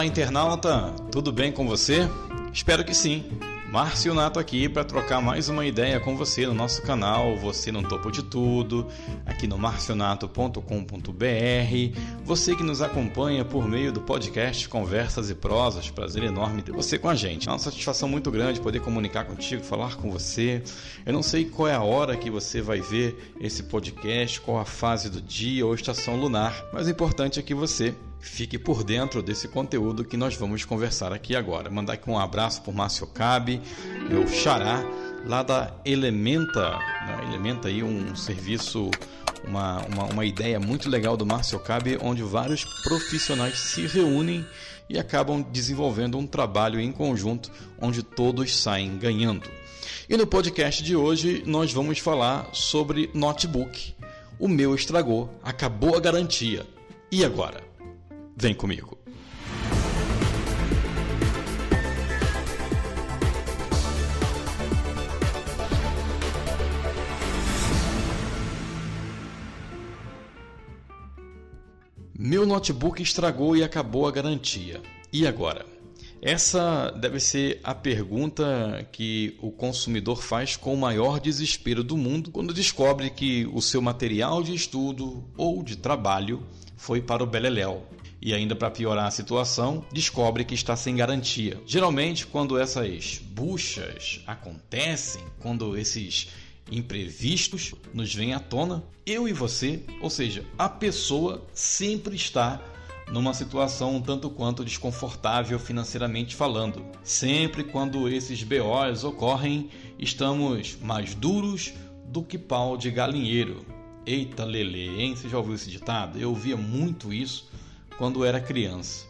Olá, internauta, tudo bem com você? Espero que sim. Márcio Nato aqui para trocar mais uma ideia com você no nosso canal Você no Topo de Tudo, aqui no marcionato.com.br. Você que nos acompanha por meio do podcast Conversas e Prosas, prazer enorme ter você com a gente. É uma satisfação muito grande poder comunicar contigo, falar com você. Eu não sei qual é a hora que você vai ver esse podcast, qual a fase do dia ou estação lunar, mas o importante é que você Fique por dentro desse conteúdo que nós vamos conversar aqui agora. Mandar aqui um abraço para o Márcio Cabe, meu xará, lá da Elementa. Né? Elementa aí um serviço, uma, uma, uma ideia muito legal do Márcio Cabe, onde vários profissionais se reúnem e acabam desenvolvendo um trabalho em conjunto, onde todos saem ganhando. E no podcast de hoje nós vamos falar sobre notebook. O meu estragou, acabou a garantia. E agora? Vem comigo. Meu notebook estragou e acabou a garantia. E agora? Essa deve ser a pergunta que o consumidor faz com o maior desespero do mundo quando descobre que o seu material de estudo ou de trabalho foi para o Beleléu e ainda para piorar a situação, descobre que está sem garantia. Geralmente, quando essas buchas acontecem, quando esses imprevistos nos vêm à tona, eu e você, ou seja, a pessoa sempre está numa situação um tanto quanto desconfortável financeiramente falando. Sempre quando esses BOs ocorrem, estamos mais duros do que pau de galinheiro. Eita lele, hein? Você já ouviu esse ditado? Eu ouvia muito isso quando era criança.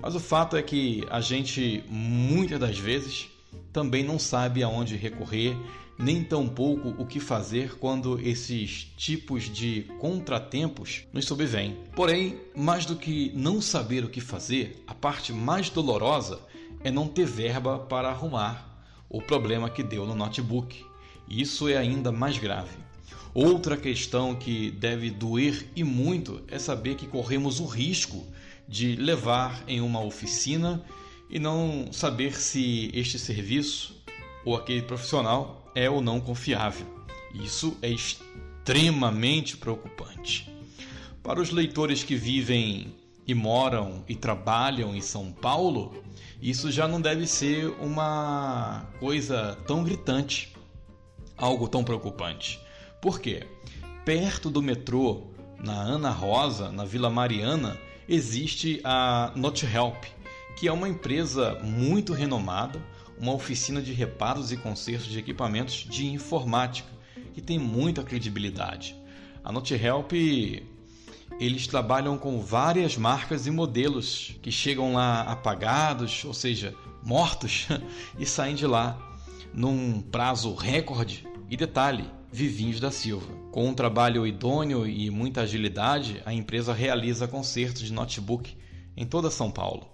Mas o fato é que a gente muitas das vezes também não sabe aonde recorrer, nem tampouco o que fazer quando esses tipos de contratempos nos sobrevêm. Porém, mais do que não saber o que fazer, a parte mais dolorosa é não ter verba para arrumar o problema que deu no notebook. Isso é ainda mais grave. Outra questão que deve doer e muito é saber que corremos o risco de levar em uma oficina e não saber se este serviço ou aquele profissional é ou não confiável. Isso é extremamente preocupante. Para os leitores que vivem e moram e trabalham em São Paulo, isso já não deve ser uma coisa tão gritante, algo tão preocupante. Por quê? Perto do metrô, na Ana Rosa, na Vila Mariana, existe a NotHelp, que é uma empresa muito renomada, uma oficina de reparos e consertos de equipamentos de informática, que tem muita credibilidade. A NotHelp eles trabalham com várias marcas e modelos que chegam lá apagados, ou seja, mortos, e saem de lá num prazo recorde. E detalhe, Vivinhos da Silva. Com um trabalho idôneo e muita agilidade, a empresa realiza concertos de notebook em toda São Paulo,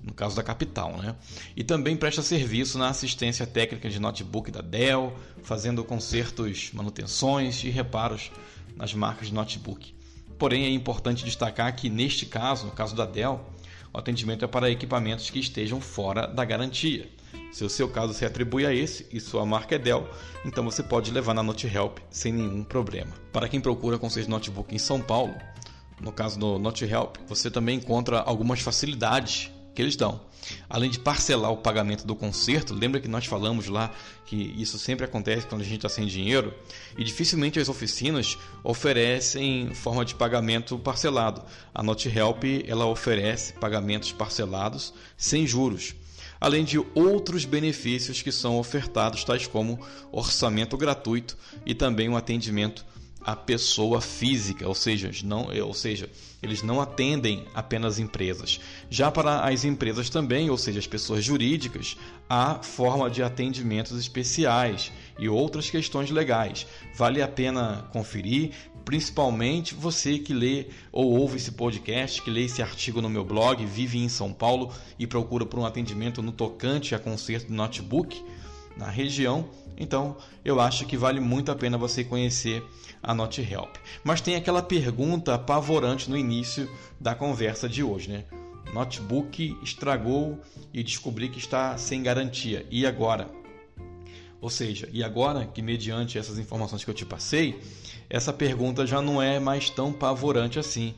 no caso da capital, né? E também presta serviço na assistência técnica de notebook da Dell, fazendo consertos, manutenções e reparos nas marcas de notebook. Porém, é importante destacar que neste caso, no caso da Dell, o atendimento é para equipamentos que estejam fora da garantia. Se o seu caso se atribui a esse e sua marca é Dell, então você pode levar na NoteHelp sem nenhum problema. Para quem procura conselho de notebook em São Paulo, no caso do NoteHelp, você também encontra algumas facilidades que eles dão. Além de parcelar o pagamento do conserto, lembra que nós falamos lá que isso sempre acontece quando a gente está sem dinheiro e dificilmente as oficinas oferecem forma de pagamento parcelado. A NotHelp ela oferece pagamentos parcelados sem juros além de outros benefícios que são ofertados, tais como orçamento gratuito e também um atendimento a pessoa física, ou seja, não, ou seja, eles não atendem apenas empresas. Já para as empresas também, ou seja, as pessoas jurídicas, há forma de atendimentos especiais e outras questões legais. Vale a pena conferir, principalmente você que lê ou ouve esse podcast, que lê esse artigo no meu blog, vive em São Paulo e procura por um atendimento no tocante a conserto de notebook na região, então eu acho que vale muito a pena você conhecer a NotHelp. Mas tem aquela pergunta apavorante no início da conversa de hoje, né? Notebook estragou e descobri que está sem garantia. E agora? Ou seja, e agora que mediante essas informações que eu te passei, essa pergunta já não é mais tão pavorante assim.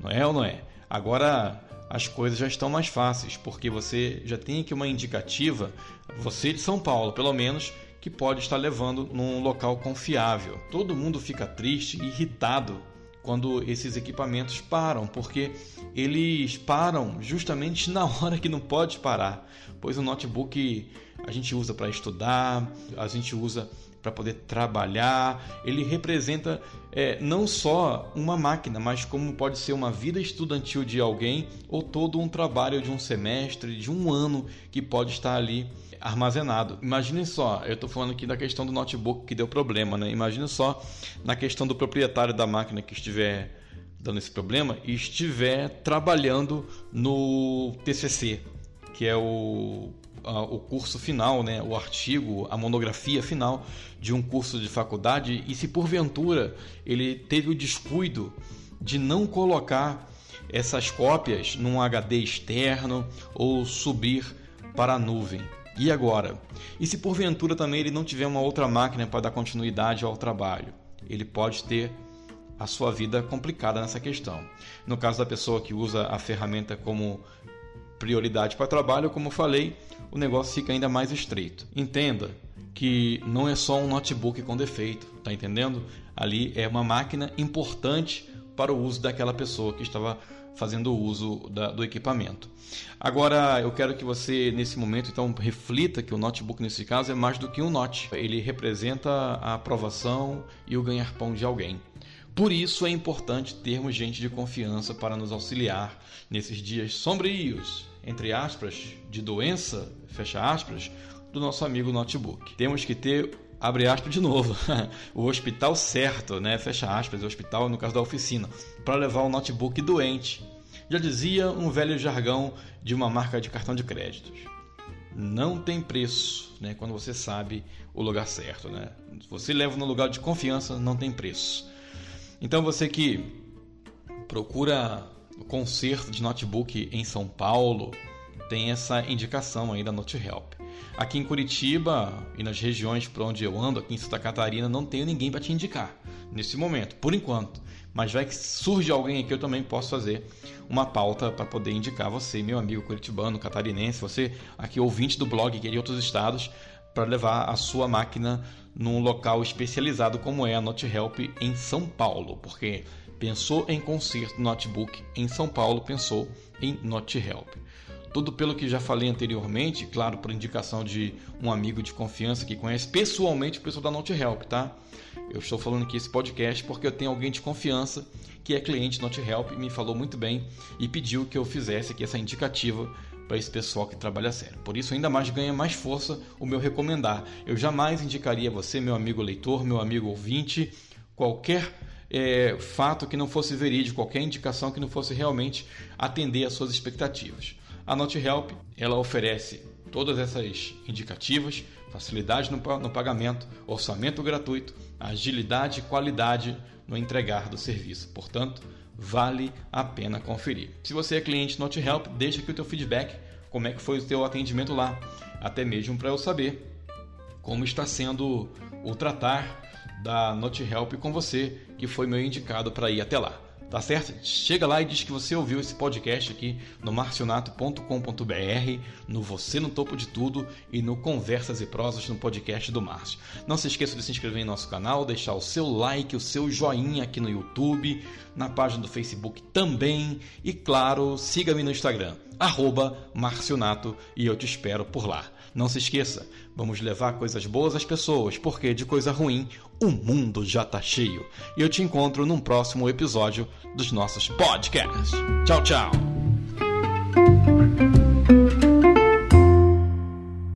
Não é ou não é? Agora as coisas já estão mais fáceis, porque você já tem aqui uma indicativa, você de São Paulo, pelo menos, que pode estar levando num local confiável. Todo mundo fica triste irritado quando esses equipamentos param, porque eles param justamente na hora que não pode parar, pois o notebook a gente usa para estudar, a gente usa para poder trabalhar. Ele representa é, não só uma máquina, mas como pode ser uma vida estudantil de alguém ou todo um trabalho de um semestre, de um ano que pode estar ali armazenado. Imaginem só, eu estou falando aqui da questão do notebook que deu problema, né? Imagine só na questão do proprietário da máquina que estiver dando esse problema e estiver trabalhando no TCC, que é o, o curso final, né? o artigo, a monografia final de um curso de faculdade e se porventura ele teve o descuido de não colocar essas cópias num HD externo ou subir para a nuvem. E agora? E se porventura também ele não tiver uma outra máquina para dar continuidade ao trabalho? Ele pode ter a sua vida complicada nessa questão. No caso da pessoa que usa a ferramenta como prioridade para trabalho, como falei, o negócio fica ainda mais estreito. Entenda que não é só um notebook com defeito, tá entendendo? Ali é uma máquina importante para o uso daquela pessoa que estava fazendo uso da, do equipamento. Agora, eu quero que você, nesse momento, então, reflita que o notebook, nesse caso, é mais do que um note. Ele representa a aprovação e o ganhar-pão de alguém. Por isso é importante termos gente de confiança para nos auxiliar nesses dias sombrios, entre aspas, de doença, fecha aspas, do nosso amigo notebook. Temos que ter abre aspas de novo, o hospital certo, né? Fecha aspas, o hospital no caso da oficina, para levar o notebook doente. Já dizia um velho jargão de uma marca de cartão de créditos. Não tem preço, né? Quando você sabe o lugar certo, né? Se você leva no lugar de confiança, não tem preço. Então você que procura conserto de notebook em São Paulo, tem essa indicação aí da NoteHelp. Aqui em Curitiba e nas regiões por onde eu ando, aqui em Santa Catarina, não tenho ninguém para te indicar nesse momento, por enquanto. Mas vai que surge alguém aqui, eu também posso fazer uma pauta para poder indicar você, meu amigo curitibano, catarinense, você aqui ouvinte do blog que é de outros estados, para levar a sua máquina num local especializado como é a NoteHelp em São Paulo, porque pensou em conserto notebook em São Paulo, pensou em NoteHelp. Tudo pelo que já falei anteriormente, claro, por indicação de um amigo de confiança que conhece pessoalmente o pessoal da NoteHelp, tá? Eu estou falando aqui esse podcast porque eu tenho alguém de confiança que é cliente NoteHelp e me falou muito bem e pediu que eu fizesse aqui essa indicativa para esse pessoal que trabalha sério. Por isso, ainda mais ganha mais força o meu recomendar. Eu jamais indicaria você, meu amigo leitor, meu amigo ouvinte, qualquer é, fato que não fosse verídico, qualquer indicação que não fosse realmente atender às suas expectativas. A NoteHelp ela oferece todas essas indicativas, facilidade no, no pagamento, orçamento gratuito, agilidade e qualidade no entregar do serviço. Portanto, vale a pena conferir. Se você é cliente NoteHelp, deixa aqui o teu feedback, como é que foi o teu atendimento lá, até mesmo para eu saber como está sendo o tratar da NoteHelp com você, que foi meu indicado para ir até lá. Tá certo? Chega lá e diz que você ouviu esse podcast aqui no marcionato.com.br, no Você no Topo de Tudo e no Conversas e Prosas no podcast do Márcio. Não se esqueça de se inscrever em nosso canal, deixar o seu like, o seu joinha aqui no YouTube, na página do Facebook também e, claro, siga-me no Instagram, arroba Marcionato e eu te espero por lá. Não se esqueça, vamos levar coisas boas às pessoas, porque de coisa ruim o mundo já tá cheio. E eu te encontro num próximo episódio dos nossos podcasts. Tchau, tchau!